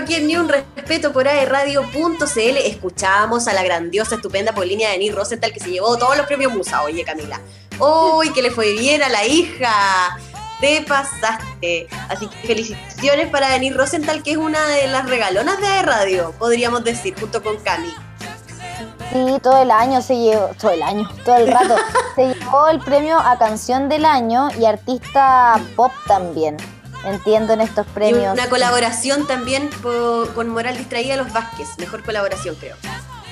aquí en Ni Un Respeto por aerradio.cl escuchábamos a la grandiosa, estupenda Polinia Denis Rosenthal que se llevó todos los premios Musa. Oye, Camila. ¡Uy, que le fue bien a la hija! Te pasaste. Así que felicitaciones para Denis Rosenthal, que es una de las regalonas de radio, podríamos decir, junto con Cami. Sí, todo el año se llevó, todo el año, todo el rato, se llevó el premio a canción del año y artista pop también. Entiendo en estos premios. Y una colaboración también con Moral Distraída Los Vázquez. Mejor colaboración, creo.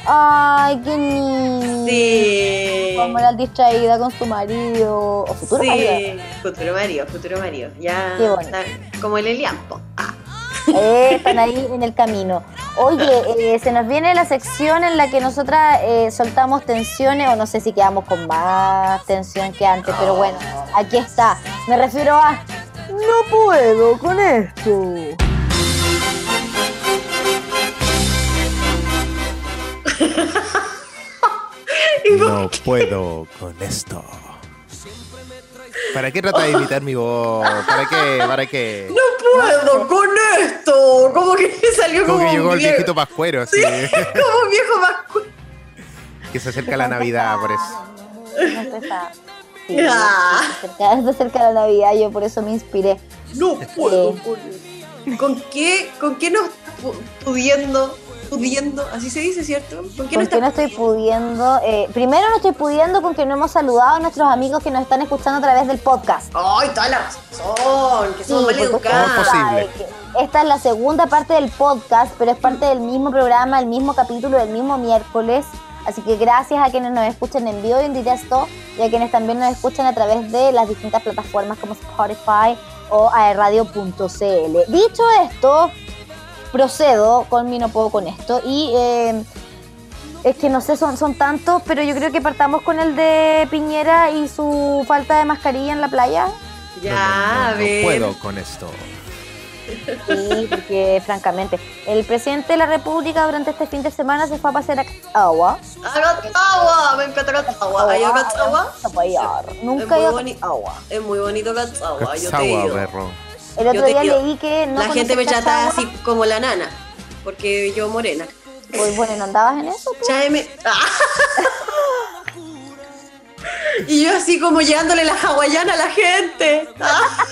Ay, qué niño. Sí. Con Moral Distraída con su marido. O futuro sí. marido. Futuro marido, futuro marido. Ya. Qué está como el Eliampo. Ah. Eh, están ahí en el camino. Oye, eh, se nos viene la sección en la que nosotras eh, soltamos tensiones, o no sé si quedamos con más tensión que antes, pero bueno, aquí está. Me refiero a No puedo con esto. No puedo con esto. ¿Para qué trata de imitar mi voz? ¿Para qué? ¿Para qué? No puedo con esto. Como que salió como, Como que llegó un el viejo, viejito pascuero, así. como un viejo más Que se acerca la Navidad, por eso. No. Sí, Ah. se acerca- se acerca la Navidad, yo por eso me inspiré. No puedo Sí. con esto. ¿Con qué, con qué no pu- pudiendo, pudiendo, así se dice, ¿cierto? ¿Con qué no ¿Por qué no está estoy pudiendo? Eh, primero no estoy pudiendo con que no hemos saludado a nuestros amigos que nos están escuchando a través del podcast. Ay, toda la razón, que somos mal ¿Cómo es educados. Esta es la segunda parte del podcast, pero es parte del mismo programa, el mismo capítulo del mismo miércoles. Así que gracias a quienes nos escuchan en vivo y en directo y a quienes también nos escuchan a través de las distintas plataformas como Spotify o aerradio.cl. Dicho esto, procedo con mi no puedo con esto y eh, es que no sé, son, son tantos, pero yo creo que partamos con el de Piñera y su falta de mascarilla en la playa. Ya, No, no, no, a no ver. puedo con esto. Sí, porque francamente, el presidente de la República durante este fin de semana se fue a pasear a agua. Agua, me encanta Cachagua. ¿Hay Cachagua? Nunca Es he ido a Cachagua. Es muy bonito Cachagua, yo te digo. perro. El otro día leí que no la gente me trata así como la nana, porque yo morena. Pues bueno, ¿no andabas en eso? Cháeme. Ah. Y yo así como llevándole la hawaiana a la gente. Ah.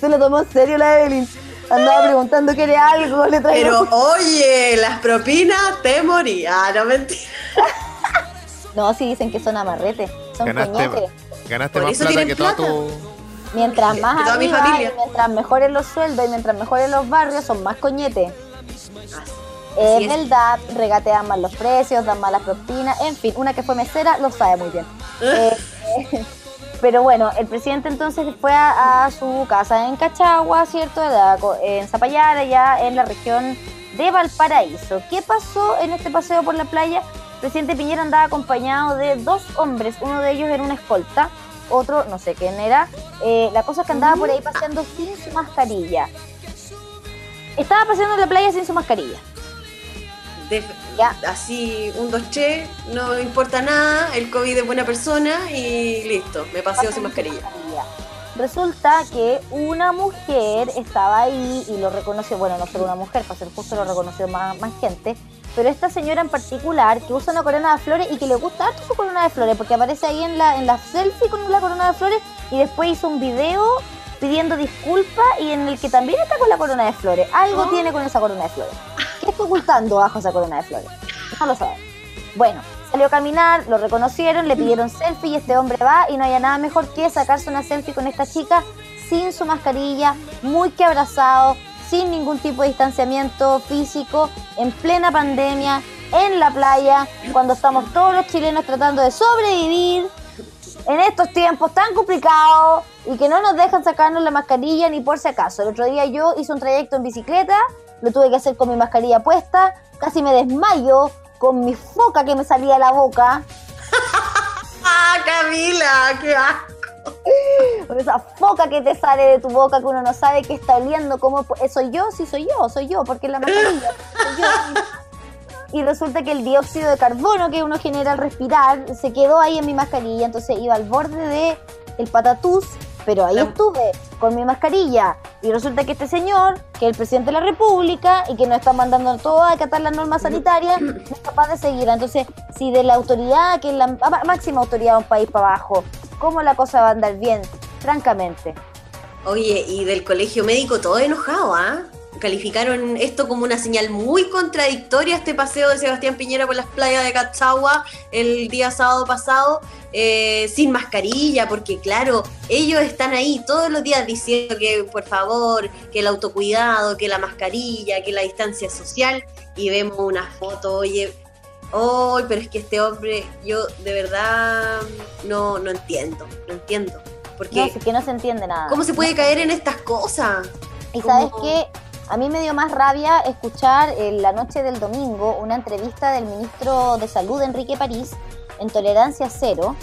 Se lo tomó en serio la Evelyn. Andaba preguntando que era algo, le traigo. Pero oye, las propinas te morí. Ah, no mentira. No, sí dicen que son amarretes, son Ganaste, coñetes. ganaste Por más plata que toda tu. Mientras más Que toda mi arriba familia. y mientras mejores los sueldos y mientras mejores los barrios, son más coñetes. Es es. verdad, regatean mal los precios, dan malas propinas, en fin, una que fue mesera lo sabe muy bien. Eh, pero bueno, el presidente entonces fue a, a su casa en Cachagua, ¿cierto? En Zapallar, allá en la región de Valparaíso. ¿Qué pasó en este paseo por la playa? El presidente Piñera andaba acompañado de dos hombres, uno de ellos era una escolta, otro no sé quién era. Eh, la cosa es que andaba por ahí paseando sin su mascarilla. Estaba paseando en la playa sin su mascarilla. De- Ya. así, un dos che, no importa nada, el COVID es buena persona y listo, me paseo sin mascarilla. Resulta que una mujer estaba ahí y lo reconoció, bueno, no solo una mujer, para ser justo lo reconoció más, más gente, pero esta señora en particular que usa una corona de flores y que le gusta harto su corona de flores, porque aparece ahí en la, en la selfie con la corona de flores y después hizo un video pidiendo disculpas y en el que también está con la corona de flores. Algo Oh. tiene con esa corona de flores. ¿Qué está ocultando bajo esa corona de flores? No lo. Bueno, salió a caminar, lo reconocieron, le pidieron selfie y este hombre va y no había nada mejor que sacarse una selfie con esta chica sin su mascarilla, muy que abrazado, sin ningún tipo de distanciamiento físico, en plena pandemia, en la playa, cuando estamos todos los chilenos tratando de sobrevivir en estos tiempos tan complicados y que no nos dejan sacarnos la mascarilla ni por si acaso. El otro día yo hice un trayecto en bicicleta, lo tuve que hacer con mi mascarilla puesta, casi me desmayo con mi foca que me salía de la boca, ¡Ah, Camila! ¡Qué asco! con esa foca que te sale de tu boca que uno no sabe qué está oliendo, cómo eh, soy yo, sí soy yo, soy yo, porque la mascarilla soy yo. Y resulta que el dióxido de carbono que uno genera al respirar se quedó ahí en mi mascarilla, entonces iba al borde de el patatús Pero ahí estuve con mi mascarilla y resulta que este señor, que es el presidente de la República y que nos está mandando todo a acatar las normas sanitarias, no es capaz de seguirla. Entonces, si de la autoridad, que es la ma- máxima autoridad de un país para abajo, ¿cómo la cosa va a andar bien? Francamente. Oye, y del colegio médico todo enojado, ¿ah? Calificaron esto como una señal muy contradictoria, este paseo de Sebastián Piñera por las playas de Cachagua el día sábado pasado, eh, sin mascarilla, porque claro, ellos están ahí todos los días diciendo que por favor, que el autocuidado, que la mascarilla, que la distancia social, y vemos una foto, oye, oh, pero es que este hombre, yo de verdad no, no entiendo, no entiendo. Porque, No, sí que no se entiende nada. ¿Cómo se puede caer en estas cosas? Y sabes ¿Cómo? A mí me dio más rabia escuchar en la noche del domingo una entrevista del ministro de Salud, Enrique París, en Tolerancia Cero,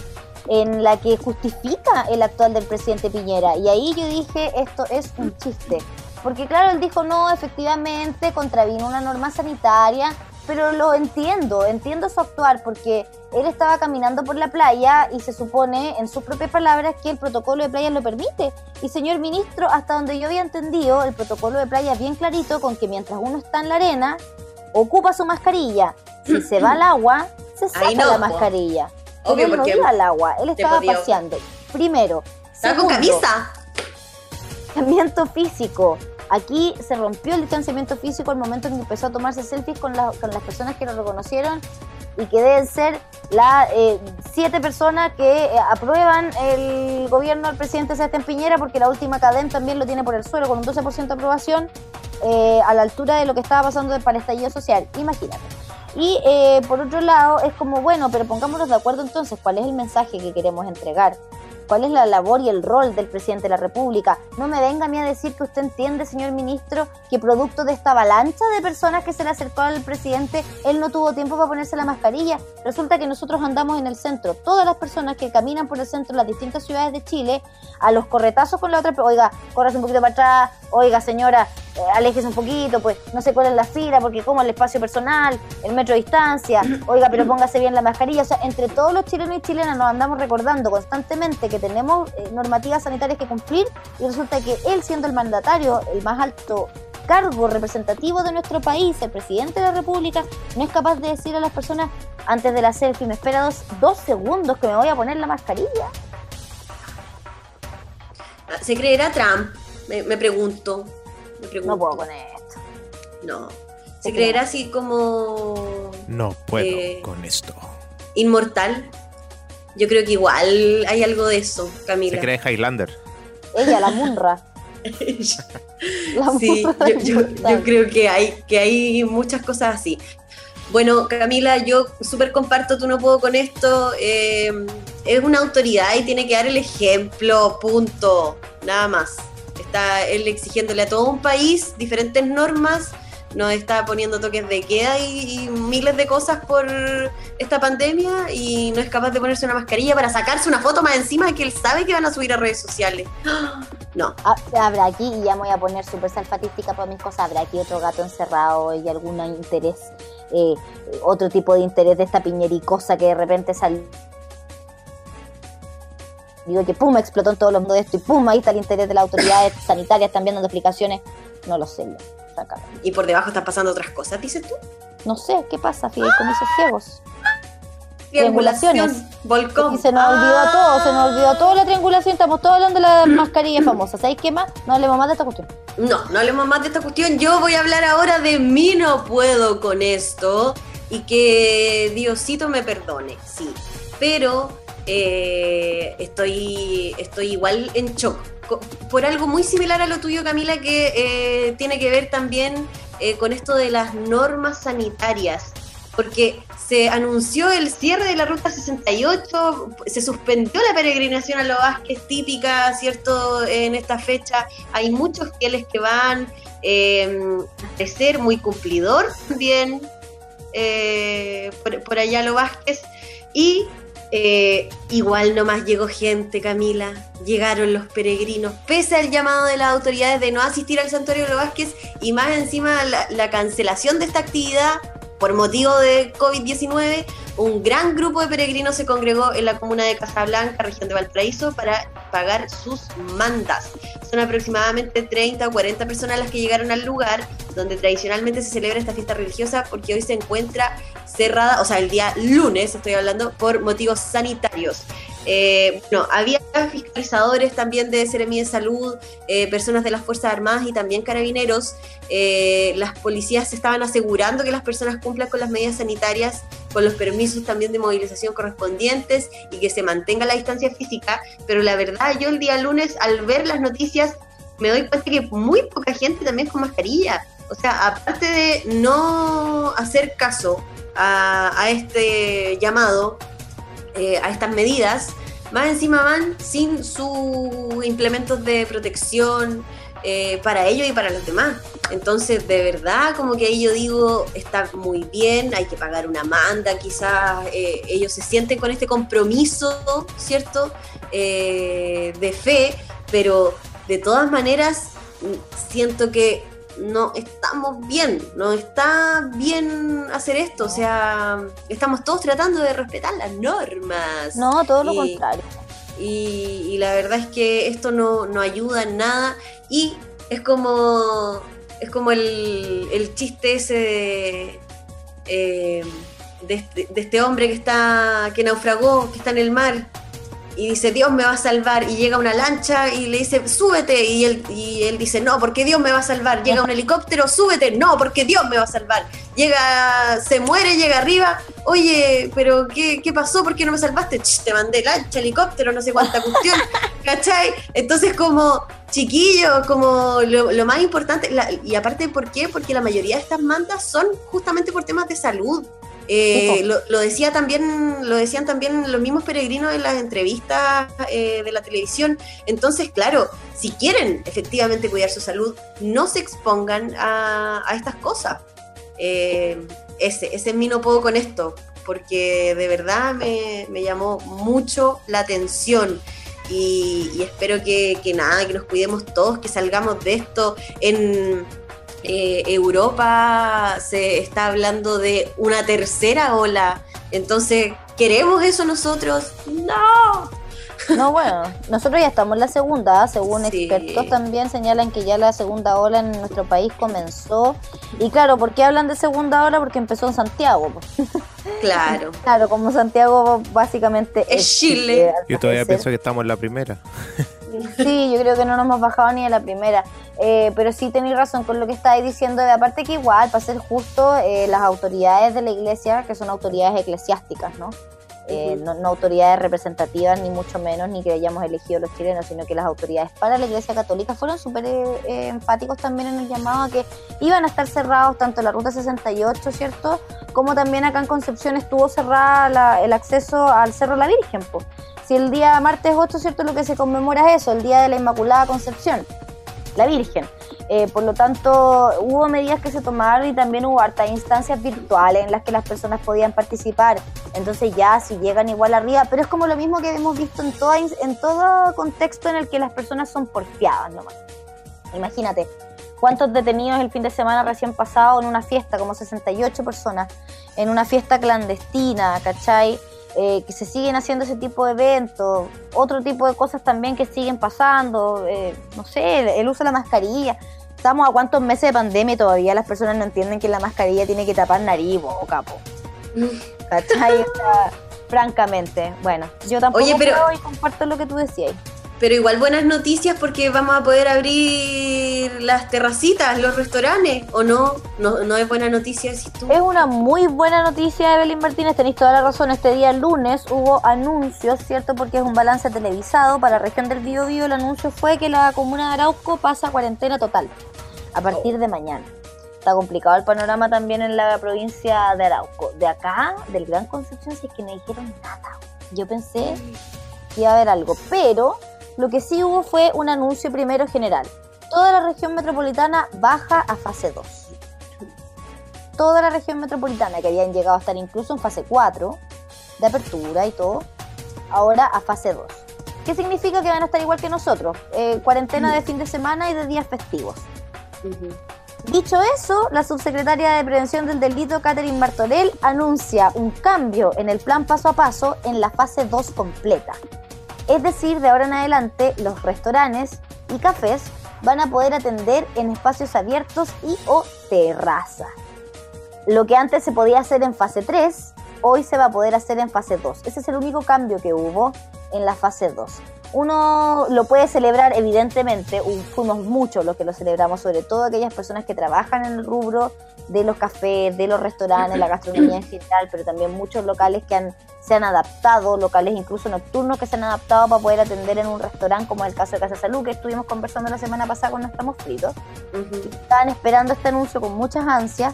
en la que justifica el actual del presidente Piñera. Y ahí yo dije, esto es un chiste. Porque claro, él dijo, no, efectivamente, contravino una norma sanitaria, pero lo entiendo, entiendo su actuar, porque él estaba caminando por la playa y se supone, en sus propias palabras, que el protocolo de playa lo permite. Y señor ministro, hasta donde yo había entendido, el protocolo de playa es bien clarito con que mientras uno está en la arena, ocupa su mascarilla. Si se va al agua, se saca no, la mascarilla. Obvio, él no porque iba al agua, él estaba podía- paseando. Primero. estaba con camisa. distanciamiento físico. Aquí se rompió el distanciamiento físico al momento en que empezó a tomarse selfies con, la- con las personas que lo reconocieron y que deben ser las eh, siete personas que eh, aprueban el gobierno del presidente Sebastián Piñera, porque la última cadena también lo tiene por el suelo con un 12% de aprobación eh, a la altura de lo que estaba pasando para el social. Imagínate. Y eh, por otro lado, es como, bueno, pero pongámonos de acuerdo entonces, ¿cuál es el mensaje que queremos entregar? ¿Cuál es la labor y el rol del presidente de la República? No me venga a mí a decir que usted entiende, señor ministro, que producto de esta avalancha de personas que se le acercó al presidente, él no tuvo tiempo para ponerse la mascarilla. Resulta que nosotros andamos en el centro. Todas las personas que caminan por el centro de las distintas ciudades de Chile, a los corretazos con la otra, oiga, corras un poquito para atrás, oiga, señora, eh, aléjese un poquito, pues no se cuelen la fila, porque como el espacio personal, el metro de distancia, oiga, pero póngase bien la mascarilla. O sea, entre todos los chilenos y chilenas nos andamos recordando constantemente que tenemos eh, normativas sanitarias que cumplir y resulta que él, siendo el mandatario, el más alto cargo representativo de nuestro país, el presidente de la República, no es capaz de decir a las personas antes de la selfie, me espera dos, dos segundos que me voy a poner la mascarilla. ¿Se creerá Trump? Me, me pregunto. Me pregunto. No puedo con esto. No. ¿Qué ¿Se creerá así como No puedo Eh, con esto. inmortal? Yo creo que igual hay algo de eso, Camila. Se cree Highlander. Ella, la munra. La sí, yo creo que hay, que hay muchas cosas así. Bueno, Camila, yo súper comparto, tú no puedo con esto. eh, es una autoridad y tiene que dar el ejemplo, punto. Nada más. Está él exigiéndole a todo un país diferentes normas, nos está poniendo toques de queda y, miles de cosas por esta pandemia y no es capaz de ponerse una mascarilla para sacarse una foto más encima que él sabe que van a subir a redes sociales. No, Ah, Habrá aquí, y ya me voy a poner súper salfatística para mis cosas, habrá aquí otro gato encerrado y algún interés, eh, otro tipo de interés de esta piñericosa que de repente salió. Digo que pum, explotó en todos los mundos de esto y pum, ahí está el interés de las autoridades sanitarias también dando explicaciones. No lo sé, sacaron. y por debajo están pasando otras cosas, dices tú. No sé, ¿qué pasa, fideicomisos ciegos? Triangulación, Triangulaciones. volcón. Y se nos olvidó todo, se nos olvidó toda la triangulación, estamos todos hablando de la mascarilla famosa. ¿Sabéis qué más? No hablemos más de esta cuestión. No, no hablemos más de esta cuestión. Yo voy a hablar ahora de mí no puedo con esto y que Diosito me perdone, sí. Pero eh, estoy, estoy igual en shock. Por algo muy similar a lo tuyo, Camila, que eh, tiene que ver también eh, con esto de las normas sanitarias. Porque se anunció el cierre de la Ruta 68, se suspendió la peregrinación a los Vázquez típica, ¿cierto? En esta fecha hay muchos fieles que van de ser muy cumplidor también por, por allá a los Vázquez. Y eh, igual nomás llegó gente, Camila. Llegaron los peregrinos, pese al llamado de las autoridades de no asistir al santuario de los Vázquez y más encima la, la cancelación de esta actividad por motivo de COVID-19, un gran grupo de peregrinos se congregó en la comuna de Casablanca, región de Valparaíso, para pagar sus mandas. Son aproximadamente 30 o 40 personas las que llegaron al lugar donde tradicionalmente se celebra esta fiesta religiosa porque hoy se encuentra cerrada, o sea, el día lunes estoy hablando, por motivos sanitarios. Eh, había fiscalizadores también de Seremi de Salud, eh, personas de las Fuerzas Armadas y también carabineros. Eh, las policías estaban asegurando que las personas cumplan con las medidas sanitarias, con los permisos también de movilización correspondientes y que se mantenga la distancia física. Pero la verdad, yo el día lunes, al ver las noticias, me doy cuenta que muy poca gente también con mascarilla. O sea, aparte de no hacer caso a este llamado, eh, a estas medidas, más encima van sin sus implementos de protección eh, para ellos y para los demás. Entonces, de verdad, como que ahí yo digo, está muy bien, hay que pagar una manda, quizás eh, ellos se sienten con este compromiso, ¿cierto? de fe, pero de todas maneras, siento que no estamos bien, no está bien hacer esto, o sea, estamos todos tratando de respetar las normas. No, todo lo contrario. Y, la verdad es que esto no, ayuda en nada. Y es como, es como el, chiste ese de, eh, este, de, este, hombre que está que naufragó, que está en el mar y dice, Dios me va a salvar, y llega una lancha y le dice, súbete, y él, y él dice, no, porque Dios me va a salvar, llega un helicóptero, súbete, no, porque Dios me va a salvar, llega, se muere, llega arriba, oye, pero ¿qué, qué pasó? ¿Por qué no me salvaste? te mandé lancha, helicóptero, no sé cuánta cuestión, ¿cachai? Entonces como, chiquillo, como lo, más importante, y aparte, ¿por qué? Porque la mayoría de estas mandas son justamente por temas de salud, eh, lo, decía también, lo decían también los mismos peregrinos en las entrevistas eh, de la televisión. Entonces, claro, si quieren efectivamente cuidar su salud, no se expongan a, estas cosas. Eh, ese, ese es mi no puedo con esto, porque de verdad me, llamó mucho la atención. Y, espero que, que nada, que nos cuidemos todos, que salgamos de esto en eh, Europa se está hablando de una tercera ola. Entonces, ¿queremos eso nosotros? No. No, bueno, nosotros ya estamos en la segunda, según expertos también señalan que ya la segunda ola en nuestro país comenzó. Y claro, ¿por qué hablan de segunda ola? Porque empezó en Santiago. Claro. claro, como Santiago básicamente es, Chile. Yo todavía pienso que estamos en la primera. Sí, yo creo que no nos hemos bajado ni a la primera. Eh, pero sí tenéis razón con lo que estáis diciendo. De aparte que igual, para ser justo, eh, las autoridades de la iglesia, que son autoridades eclesiásticas, ¿no? Eh, no, autoridades representativas, ni mucho menos, ni que hayamos elegido los chilenos, sino que las autoridades para la Iglesia Católica fueron súper enfáticos también en el llamado a que iban a estar cerrados tanto la Ruta 68, ¿cierto? Como también acá en Concepción estuvo cerrada el acceso al Cerro La Virgen. Pues. Si el día martes 8, ¿cierto? Lo que se conmemora es eso, el Día de la Inmaculada Concepción, la Virgen. Eh, por lo tanto, hubo medidas que se tomaron y también hubo hartas instancias virtuales en las que las personas podían participar. Entonces ya si llegan igual arriba, pero es como lo mismo que hemos visto en, toda, en todo contexto en el que las personas son porfiadas nomás. Imagínate, cuántos detenidos el fin de semana recién pasado en una fiesta, como 68 personas, en una fiesta clandestina, ¿cachai? Eh, que se siguen haciendo ese tipo de eventos, otro tipo de cosas también que siguen pasando, eh, no sé, el, uso de la mascarilla. Estamos a cuántos meses de pandemia y todavía las personas no entienden que la mascarilla tiene que tapar nariz, o capo. ¿Cachai? francamente, bueno, yo tampoco Oye, pero... y comparto lo que tú decías. Pero igual buenas noticias porque vamos a poder abrir las terracitas, los restaurantes, ¿o no? ¿No, es buena noticia si tú? Es una muy buena noticia, Evelyn Martínez, tenéis toda la razón. Este día lunes hubo anuncios, ¿cierto? Porque es un balance televisado para la región del Biobío. El anuncio fue que la comuna de Arauco pasa a cuarentena total a partir de mañana. Está complicado el panorama también en la provincia de Arauco. De acá, del Gran Concepción, si es que no dijeron nada. Yo pensé que iba a haber algo, pero lo que sí hubo fue un anuncio primero general. Toda la región metropolitana baja a fase 2. Toda la región metropolitana, que habían llegado a estar incluso en fase 4, de apertura y todo, ahora a fase 2. ¿Qué significa que van a estar igual que nosotros? Eh, cuarentena de fin de semana y de días festivos. Dicho eso, la subsecretaria de Prevención del Delito, Catherine Martorell, anuncia un cambio en el plan paso a paso en la fase 2 completa. Es decir, de ahora en adelante, los restaurantes y cafés van a poder atender en espacios abiertos y o terraza. Lo que antes se podía hacer en fase 3, hoy se va a poder hacer en fase 2. Ese es el único cambio que hubo en la fase 2 uno lo puede celebrar, evidentemente, fuimos muchos los que lo celebramos, sobre todo aquellas personas que trabajan en el rubro de los cafés, de los restaurantes, la gastronomía en general, pero también muchos locales que han, se han adaptado, locales incluso nocturnos que se han adaptado para poder atender en un restaurante, como el caso de Casa Salud, que estuvimos conversando la semana pasada cuando estamos fritos. Estaban esperando este anuncio con muchas ansias.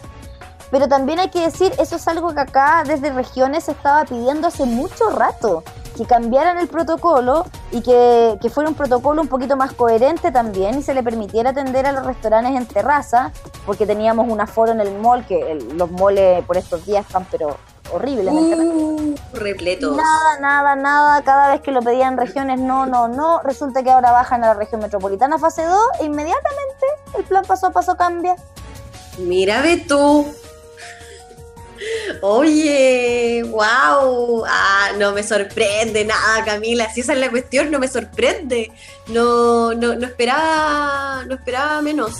Pero también hay que decir, eso es algo que acá desde regiones se estaba pidiendo hace mucho rato que cambiaran el protocolo y que, fuera un protocolo un poquito más coherente también y se le permitiera atender a los restaurantes en terraza, porque teníamos un aforo en el mall, que los moles por estos días están pero horribles. Uh, repletos. Nada, nada, nada, cada vez que lo pedían regiones, no, no, no, resulta que ahora bajan a la región metropolitana fase 2 e inmediatamente el plan paso a paso cambia. Mira, ve tú, Oye, wow, ah, no me sorprende nada, Camila. Si esa es la cuestión, no me sorprende. No, no, no esperaba, no esperaba menos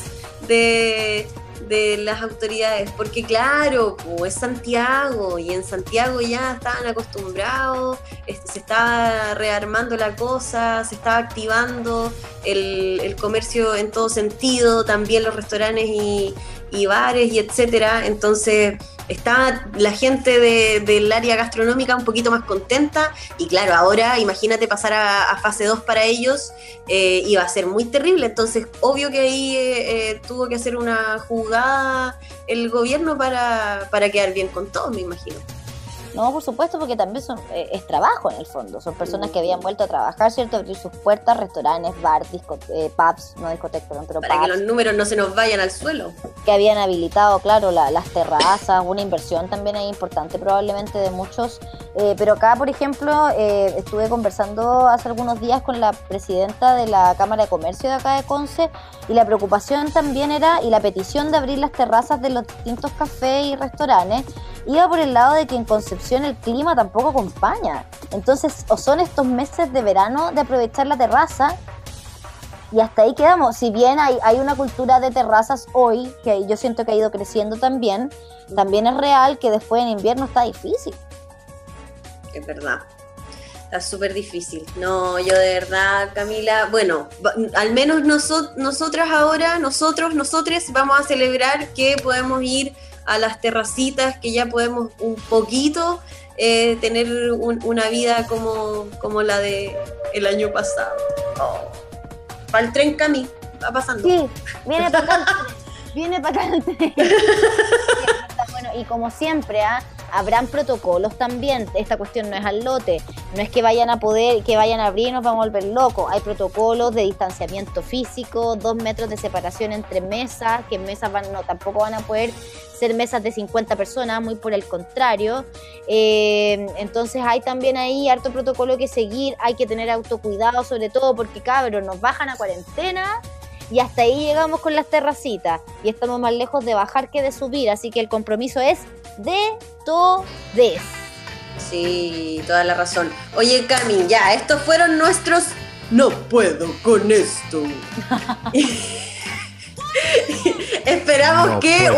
de, de las autoridades, porque claro, es Santiago y en Santiago ya estaban acostumbrados, este, se estaba rearmando la cosa, se estaba activando el, el comercio en todo sentido, también los restaurantes y, y bares y etcétera. Entonces estaba la gente del área gastronómica un poquito más contenta y claro, ahora imagínate pasar a, fase 2 para ellos, eh, iba a ser muy terrible. Entonces, obvio que ahí eh, eh, tuvo que hacer una jugada el gobierno para, para quedar bien con todos, me imagino. No, por supuesto, porque también son, eh, es trabajo en el fondo. Son personas que habían vuelto a trabajar, ¿cierto? Abrir sus puertas, restaurantes, bar, eh, pubs, no discotecas, pero Para que los números no se nos vayan al suelo. Que habían habilitado, claro, las terrazas, una inversión también ahí importante probablemente de muchos. Eh, pero acá, por ejemplo, estuve conversando hace algunos días con la presidenta de la Cámara de Comercio de acá de Conce y la preocupación también era, y la petición de abrir las terrazas de los distintos cafés y restaurantes, iba por el lado de que en Concepción el clima tampoco acompaña. Entonces, o son estos meses de verano de aprovechar la terraza, y hasta ahí quedamos. Si bien hay, hay una cultura de terrazas hoy, que yo siento que ha ido creciendo también, también es real que después en invierno está difícil. Es verdad. Está súper difícil. No, yo de verdad, Camila, bueno, al menos nosotras ahora, nosotros, nosotros vamos a celebrar que podemos ir a las terracitas, que ya podemos un poquito eh, tener una vida como, como la de el año pasado. Oh. Para el tren Cami, va pasando. Sí, viene para acá. viene para acá el tren. bueno, y como siempre, ¿ah? Habrán protocolos también. Esta cuestión no es al lote, no es que vayan a poder, que vayan a abrir y nos vamos a volver locos. Hay protocolos de distanciamiento físico, dos metros de separación entre mesas, que mesas van, no, tampoco van a poder ser mesas de 50 personas, muy por el contrario. Eh, entonces hay también ahí harto protocolo que seguir, hay que tener autocuidado sobre todo porque cabros nos bajan a cuarentena y hasta ahí llegamos con las terracitas y estamos más lejos de bajar que de subir, así que el compromiso es de todes. Sí, toda la razón. Oye, Cami, ya, estos fueron nuestros... No puedo con esto. esperamos que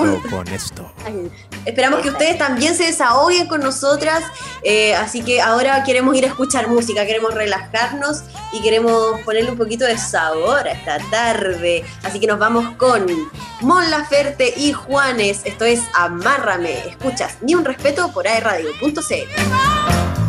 esperamos que ustedes también se desahoguen con nosotras eh, así que ahora queremos ir a escuchar música queremos relajarnos y queremos ponerle un poquito de sabor a esta tarde. Así que nos vamos con Mon Laferte y Juanes. Esto es Amárrame. Escuchas ni un respeto por aerradio.cl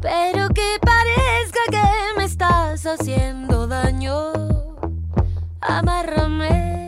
Pero que parezca que me estás haciendo daño. Amárrame.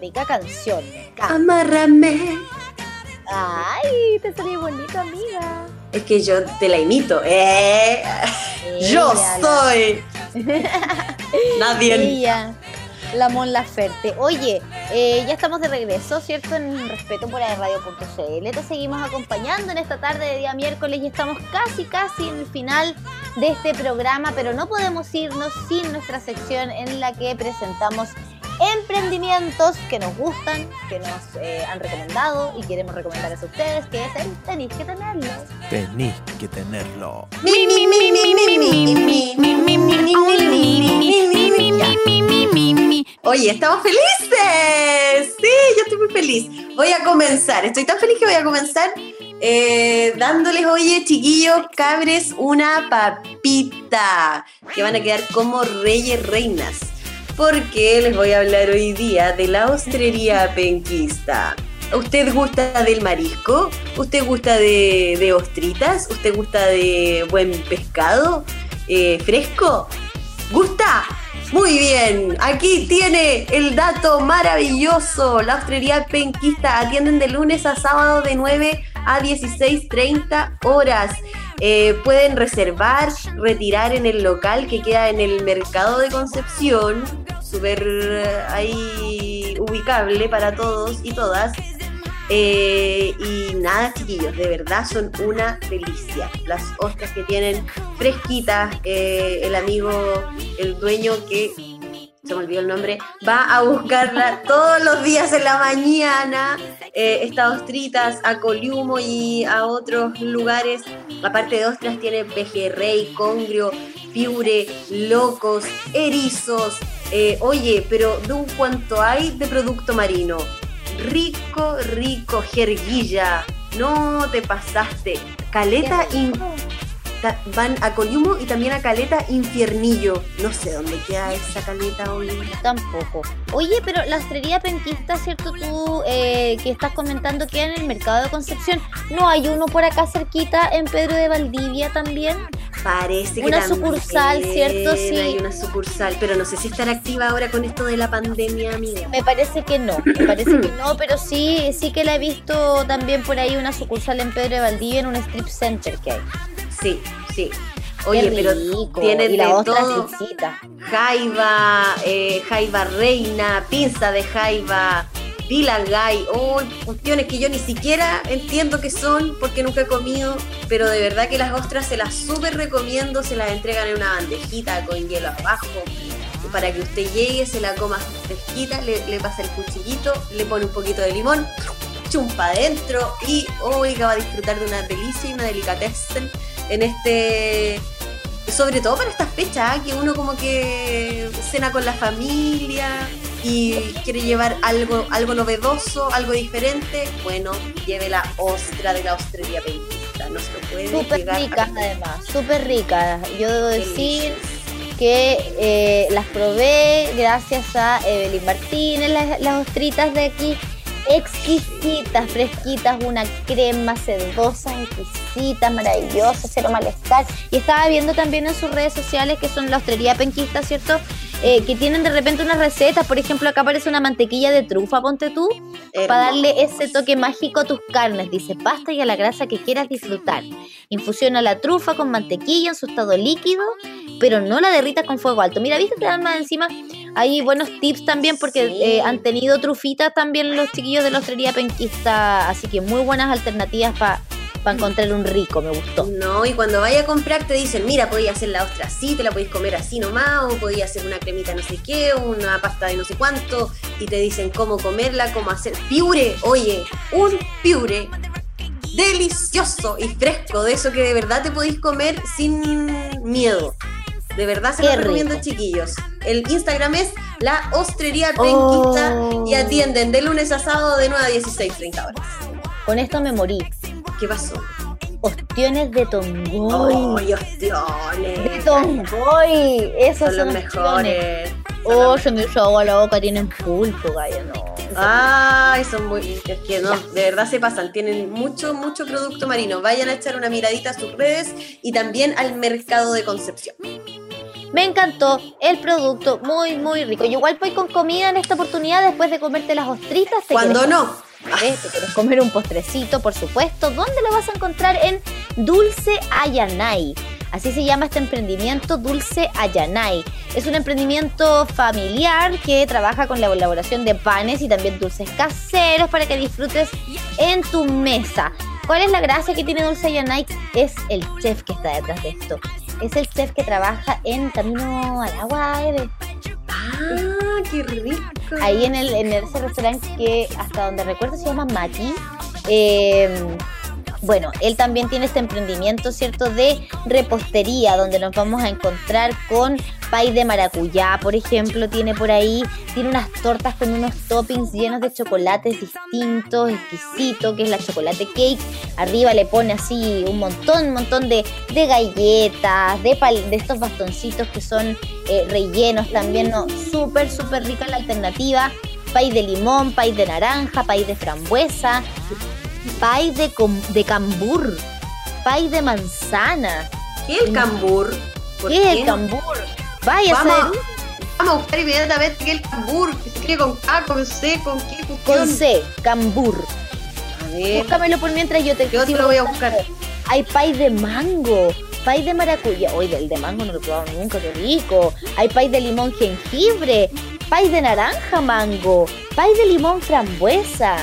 Me encanta. Amárrame. Ay, te salió bonito, amiga. Es que yo te la imito. ¿eh? Yo la- soy. Nadie. Ella, la Mon Laferte. Oye, eh, ya estamos de regreso, ¿cierto? En Respeto por Radio.cl. Te seguimos acompañando en esta tarde de día miércoles y estamos casi, casi en el final de este programa, pero no podemos irnos sin nuestra sección en la que presentamos emprendimientos que nos gustan, que nos eh, han recomendado y queremos recomendarles a ustedes, que es el tenéis que tenerlo. Tenéis que tenerlo. Oye, estamos felices. Sí, yo estoy muy feliz. Voy a comenzar. Estoy tan feliz que voy a comenzar eh, dándoles, oye, chiquillos, cabres, una papita. Que van a quedar como reyes, reinas. Porque les voy a hablar hoy día de la ostrería penquista. ¿Usted gusta del marisco? ¿Usted gusta de, de ostritas? ¿Usted gusta de buen pescado eh, fresco? ¿Gusta? Muy bien, aquí tiene el dato maravilloso. La ostrería penquista atienden de lunes a sábado de 9 a 16.30 horas. Eh, pueden reservar, retirar en el local que queda en el mercado de Concepción, súper eh, ahí ubicable para todos y todas. Eh, y nada, chiquillos, de verdad son una delicia. Las ostras que tienen fresquitas, el amigo, el dueño que se me olvidó el nombre, va a buscarla todos los días en la mañana. Eh, estas ostritas a Coliumo y a otros lugares. Aparte de ostras, tiene pejerrey, congrio, fiure, locos, erizos. Eh, oye, pero de un cuanto hay de producto marino. Rico, rico, jerguilla. No te pasaste. Caleta van a Coliumo y también a Caleta Infiernillo. No sé dónde queda esa caleta hoy. Tampoco. Oye, pero la ostrería penquista, ¿cierto? Tú eh, que estás comentando que en el mercado de Concepción no hay uno por acá cerquita en Pedro de Valdivia también. Parece que Una sucursal, ¿cierto? Sí. Hay una sucursal, pero no sé si estará activa ahora con esto de la pandemia, amiga. Me parece que no, me parece que no, pero sí, sí que la he visto también por ahí una sucursal en Pedro de Valdivia en un strip center que hay. Sí, sí. Oye, pero rico, tiene y de todo. Jaiba, eh, jaiba reina, pinza de jaiba, Vilagay, oh, cuestiones que yo ni siquiera entiendo qué son porque nunca he comido, pero de verdad que las ostras se las súper recomiendo, se las entregan en una bandejita con hielo abajo, para que usted llegue, se la coma fresquita, le, le pasa el cuchillito, le pone un poquito de limón, chumpa adentro y oiga, va a disfrutar de una una delicatessen en este sobre todo para estas fechas, ¿ah? que uno como que cena con la familia y quiere llevar algo, algo novedoso, algo diferente, bueno, lleve la ostra de la ostrería penquista, no se lo puede Súper llegar a ricas perder. además, súper ricas. Yo debo decir Delicious. que eh, las probé gracias a Evelyn Martínez, las, las ostritas de aquí. Exquisitas, fresquitas, una crema sedosa, exquisita, maravillosa, cero malestar. Y estaba viendo también en sus redes sociales que son la ostrería penquista, ¿cierto? Eh, que tienen de repente unas recetas, por ejemplo, acá aparece una mantequilla de trufa, ponte tú, para darle ese toque mágico a tus carnes. Dice pasta y a la grasa que quieras disfrutar. Infusiona la trufa con mantequilla en su estado líquido, pero no la derritas con fuego alto. Mira, viste, te dan más encima. Hay buenos tips también porque Sí. eh, han tenido trufitas también los chiquillos de la hostrería penquista. Así que muy buenas alternativas para encontrar un rico, me gustó. No, y cuando vaya a comprar te dicen, mira, podías hacer la ostra así, te la podéis comer así nomás, o podías hacer una cremita no sé qué, una pasta de no sé cuánto, y te dicen cómo comerla, cómo hacer piure, oye, un piure delicioso y fresco, de eso que de verdad te podéis comer sin miedo. De verdad se Qué lo recomiendo, rico. chiquillos. El Instagram es la ostrería penquista Oh. y atienden de lunes a sábado de 9 a 16, 30 horas. Con esto me morí. ¿Qué pasó? Ostiones de Tongoy. ¡Ay, ostiones! De Tongoy. Esos Son los son ostiones. mejores. Son Oh, los se me agua la boca, tienen pulpo, gallo, no. Ay, son muy. Es que no, de verdad se pasan. Tienen mucho, mucho producto marino. Vayan a echar una miradita a sus redes y también al mercado de Concepción. Me encantó el producto, muy, muy rico. Yo igual voy con comida en esta oportunidad después de comerte las ostritas. ¿te Cuando no. ¿Te quieres comer un postrecito, por supuesto? ¿Dónde lo vas a encontrar? En Dulce Ayanay. Así se llama este emprendimiento, Dulce Ayanay. Es un emprendimiento familiar que trabaja con la elaboración de panes y también dulces caseros para que disfrutes en tu mesa. ¿Cuál es la gracia que tiene Dulce Ayanay? Es el chef que está detrás de esto. Es el chef que trabaja en Camino al Agua, Eve. Ah, qué rico. Ahí en, el, en ese restaurante que hasta donde recuerdo se llama Mati. Eh, bueno, él también tiene este emprendimiento, ¿cierto? De repostería, donde nos vamos a encontrar con pay de maracuyá, por ejemplo, tiene por ahí, tiene unas tortas con unos toppings llenos de chocolates distintos, exquisito, que es la chocolate cake. Arriba le pone así un montón, un montón de, de galletas, de, pal- de estos bastoncitos que son eh, rellenos también, ¿no? Súper, súper rica la alternativa. Pay de limón, pay de naranja, pay de frambuesa, pay de, com- de cambur, pay de manzana. ¿Qué es el cambur? ¿Por ¿Qué es el cambur? Vaya, Vamos, a vamos a buscar inmediatamente qué es el cambur. Que se escribe con K, con C, con qué cuestión. con C, cambur. A ver, Búscamelo por mientras yo te yo te lo voy a buscar. Hay pay de mango, pay de maracuyá. Oye, el de mango no lo he probado nunca, qué rico. Hay pay de limón jengibre, pay de naranja mango, pay de limón frambuesa.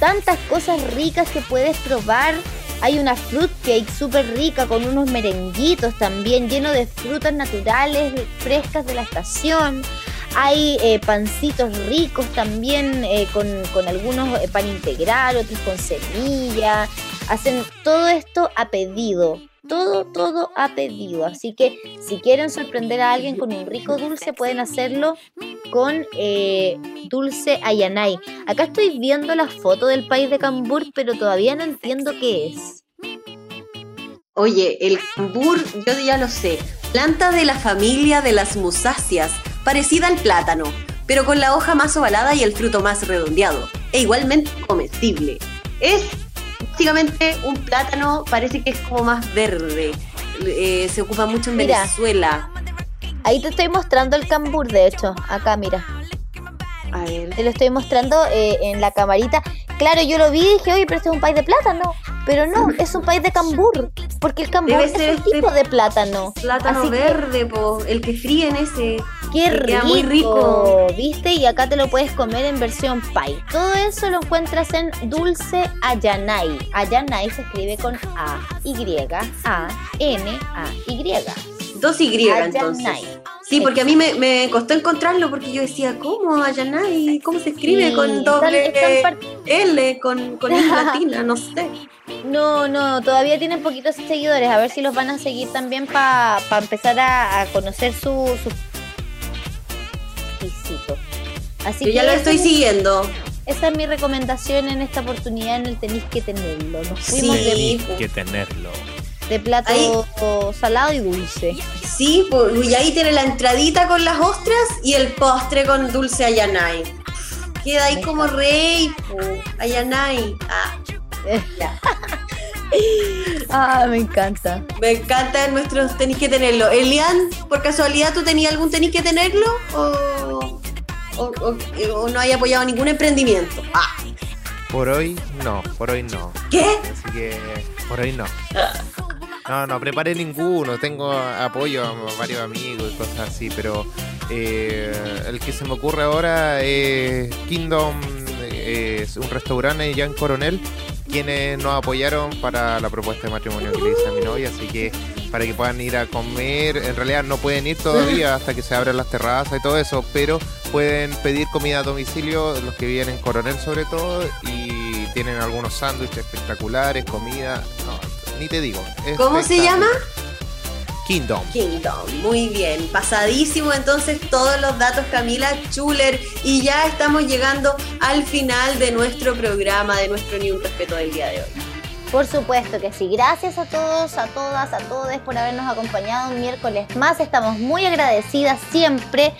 Tantas cosas ricas que puedes probar. Hay una fruit cake súper rica con unos merenguitos también, lleno de frutas naturales, frescas de la estación. Hay eh, pancitos ricos también eh, con, con algunos eh, pan integral, otros con semilla. Hacen todo esto a pedido. Todo, todo a pedido. Así que si quieren sorprender a alguien con un rico dulce, pueden hacerlo con eh, dulce Ayanay. Acá estoy viendo la foto del país de Cambur, pero todavía no entiendo qué es. Oye, el cambur, yo ya lo sé. Planta de la familia de las musáceas, parecida al plátano, pero con la hoja más ovalada y el fruto más redondeado, e igualmente comestible. Es básicamente un plátano, parece que es como más verde. Eh, se ocupa mucho en Mira. Venezuela. Ahí te estoy mostrando el cambur, de hecho. Acá, mira. A ver. Te lo estoy mostrando eh, en la camarita. Claro, yo lo vi y dije, oye, pero este es un país de plátano. Pero no, es un país de cambur. Porque el cambur Debe es un este tipo de plátano. Plátano Así que- verde, po, el que fríen ese. Qué rico. queda muy rico. ¿Viste? Y acá te lo puedes comer en versión pie. Todo eso lo encuentras en Dulce Ayanay. Ayanay se escribe con A, Y, A, N, A, Y. Dos Y entonces. Sí, porque a mí me, me costó encontrarlo porque yo decía, ¿cómo Ayanay? ¿Cómo se escribe Sí, con doble están L, con, con I latina? No sé. No, no, todavía tienen poquitos seguidores. A ver si los van a seguir también para empezar a, a conocer su, su. Así Yo ya que esa estoy es- siguiendo. Esa es mi recomendación en esta oportunidad en el tenéis que tenerlo. Nos fuimos Sí. de, Tenéis que tenerlo. de plato Ahí- salado y dulce. Sí, pues, y ahí tiene la entradita con las ostras y el postre con dulce Ayanay. Queda ahí como rey, Ayanay. Ah, ya. Ah, me encanta. Me encanta nuestros tenis que tenerlo. Elian, por casualidad, ¿tú tenías algún tenis que tenerlo? ¿O, o, o- o no hay apoyado ningún emprendimiento? Ah, Por hoy no, por hoy no. ¿qué? Así que por hoy no. No, no preparé ninguno. Tengo apoyo a varios amigos y cosas así, pero eh, el que se me ocurre ahora es Kingdom, eh, es un restaurante allá en Coronel, quienes nos apoyaron para la propuesta de matrimonio que le hice a mi novia, así que para que puedan ir a comer, en realidad no pueden ir todavía hasta que se abran las terrazas y todo eso, pero pueden pedir comida a domicilio, los que viven en Coronel sobre todo, y tienen algunos sándwiches espectaculares, comida, no, ni te digo. ¿Cómo se llama? Kingdom. Kingdom, muy bien, pasadísimo entonces todos los datos Camila Chuler y ya estamos llegando al final de nuestro programa, de nuestro Ni un Respeto del día de hoy. Por supuesto que sí. Gracias a todos, a todas, a todos por habernos acompañado un miércoles más. Estamos muy agradecidas siempre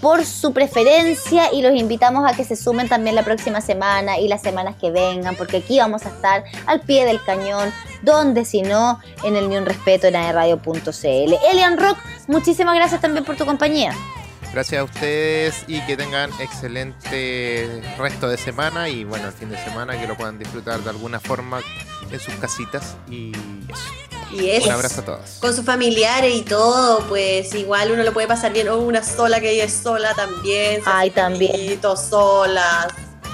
por su preferencia y los invitamos a que se sumen también la próxima semana y las semanas que vengan, porque aquí vamos a estar al pie del cañón, donde si no, en el Ni un Respeto en aerradio.cl. Elian Rock, muchísimas gracias también por tu compañía. Gracias a ustedes y que tengan excelente resto de semana y bueno, el fin de semana que lo puedan disfrutar de alguna forma en sus casitas y eso. Y es Un abrazo a todos. con sus familiares y todo, pues igual uno lo puede pasar bien, o una sola que ella es sola también, Ay, también. solas,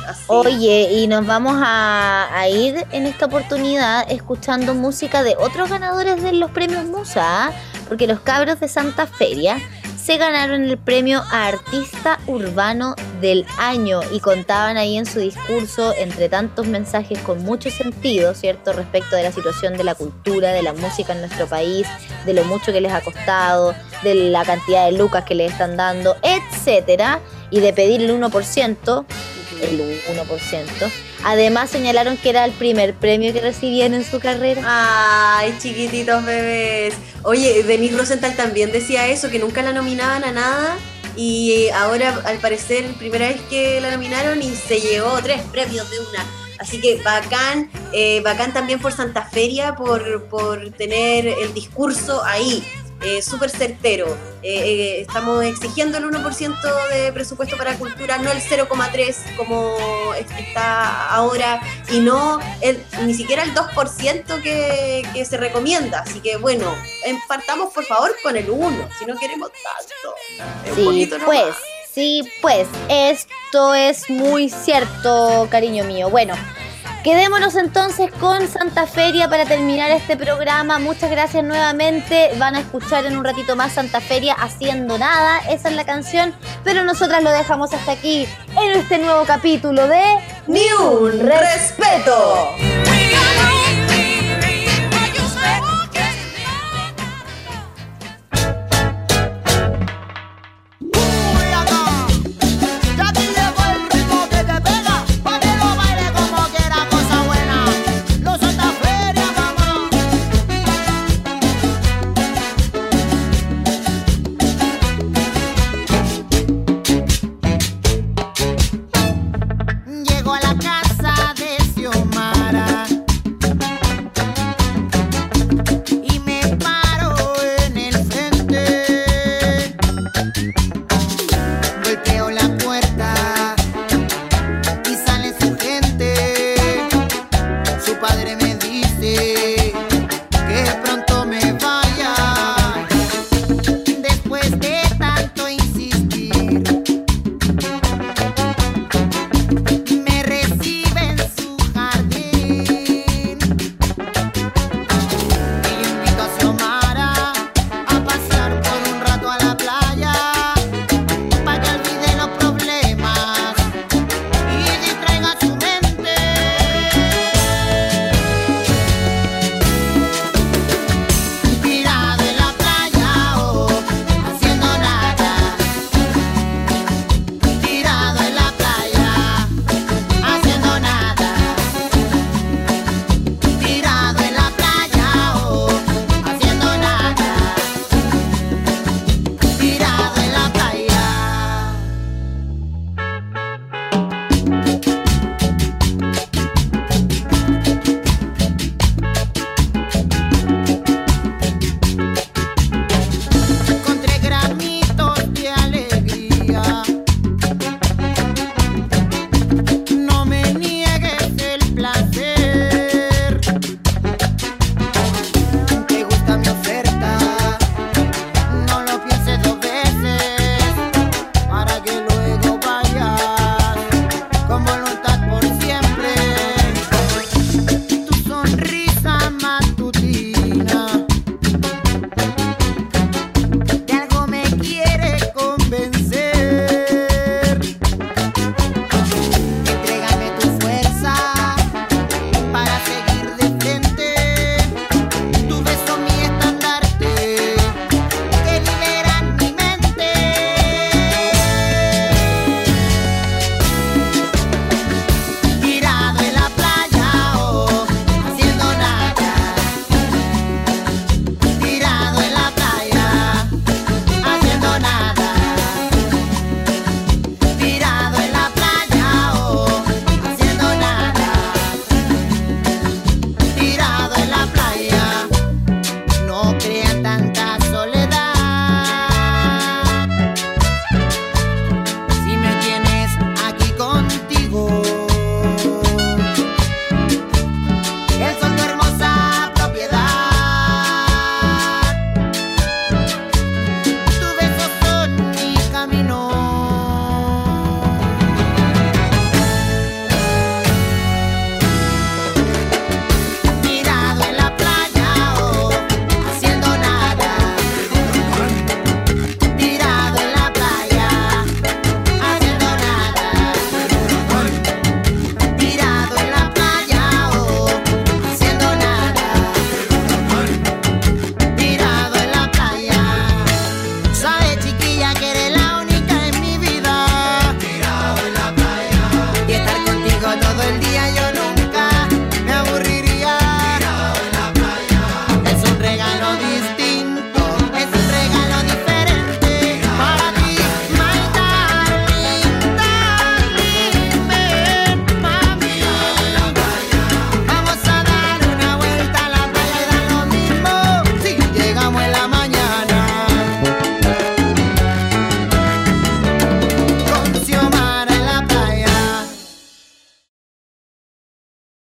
así. Oye, y nos vamos a, a ir en esta oportunidad escuchando música de otros ganadores de los premios Musa, ¿ah? porque los cabros de Santa Feria se ganaron el premio a Artista Urbano del Año y contaban ahí en su discurso, entre tantos mensajes con mucho sentido, ¿cierto?, respecto de la situación de la cultura, de la música en nuestro país, de lo mucho que les ha costado, de la cantidad de lucas que les están dando, etcétera, y de pedir el 1%, el 1%. Además señalaron que era el primer premio que recibían en su carrera. Ay, chiquititos bebés. Oye, Denise Rosenthal también decía eso, que nunca la nominaban a nada. Y ahora, al parecer, primera vez que la nominaron y se llevó tres premios de una. Así que bacán, eh, bacán también por Santa Feria, por, por tener el discurso ahí, eh, súper certero. Eh, eh, estamos exigiendo el 1% de presupuesto para cultura, no el 0,3% como es- está ahora, y no el- ni siquiera el 2% que, que se recomienda. Así que bueno, partamos por favor con el 1%, si no queremos tanto. Un Sí, nomás. pues, sí, pues, esto es muy cierto, cariño mío. Bueno, quedémonos entonces con Santa Feria para terminar este programa. Muchas gracias nuevamente. Van a escuchar en un ratito más Santa Feria haciendo nada. Esa es la canción. Pero nosotras lo dejamos hasta aquí en este nuevo capítulo de Ni un respeto.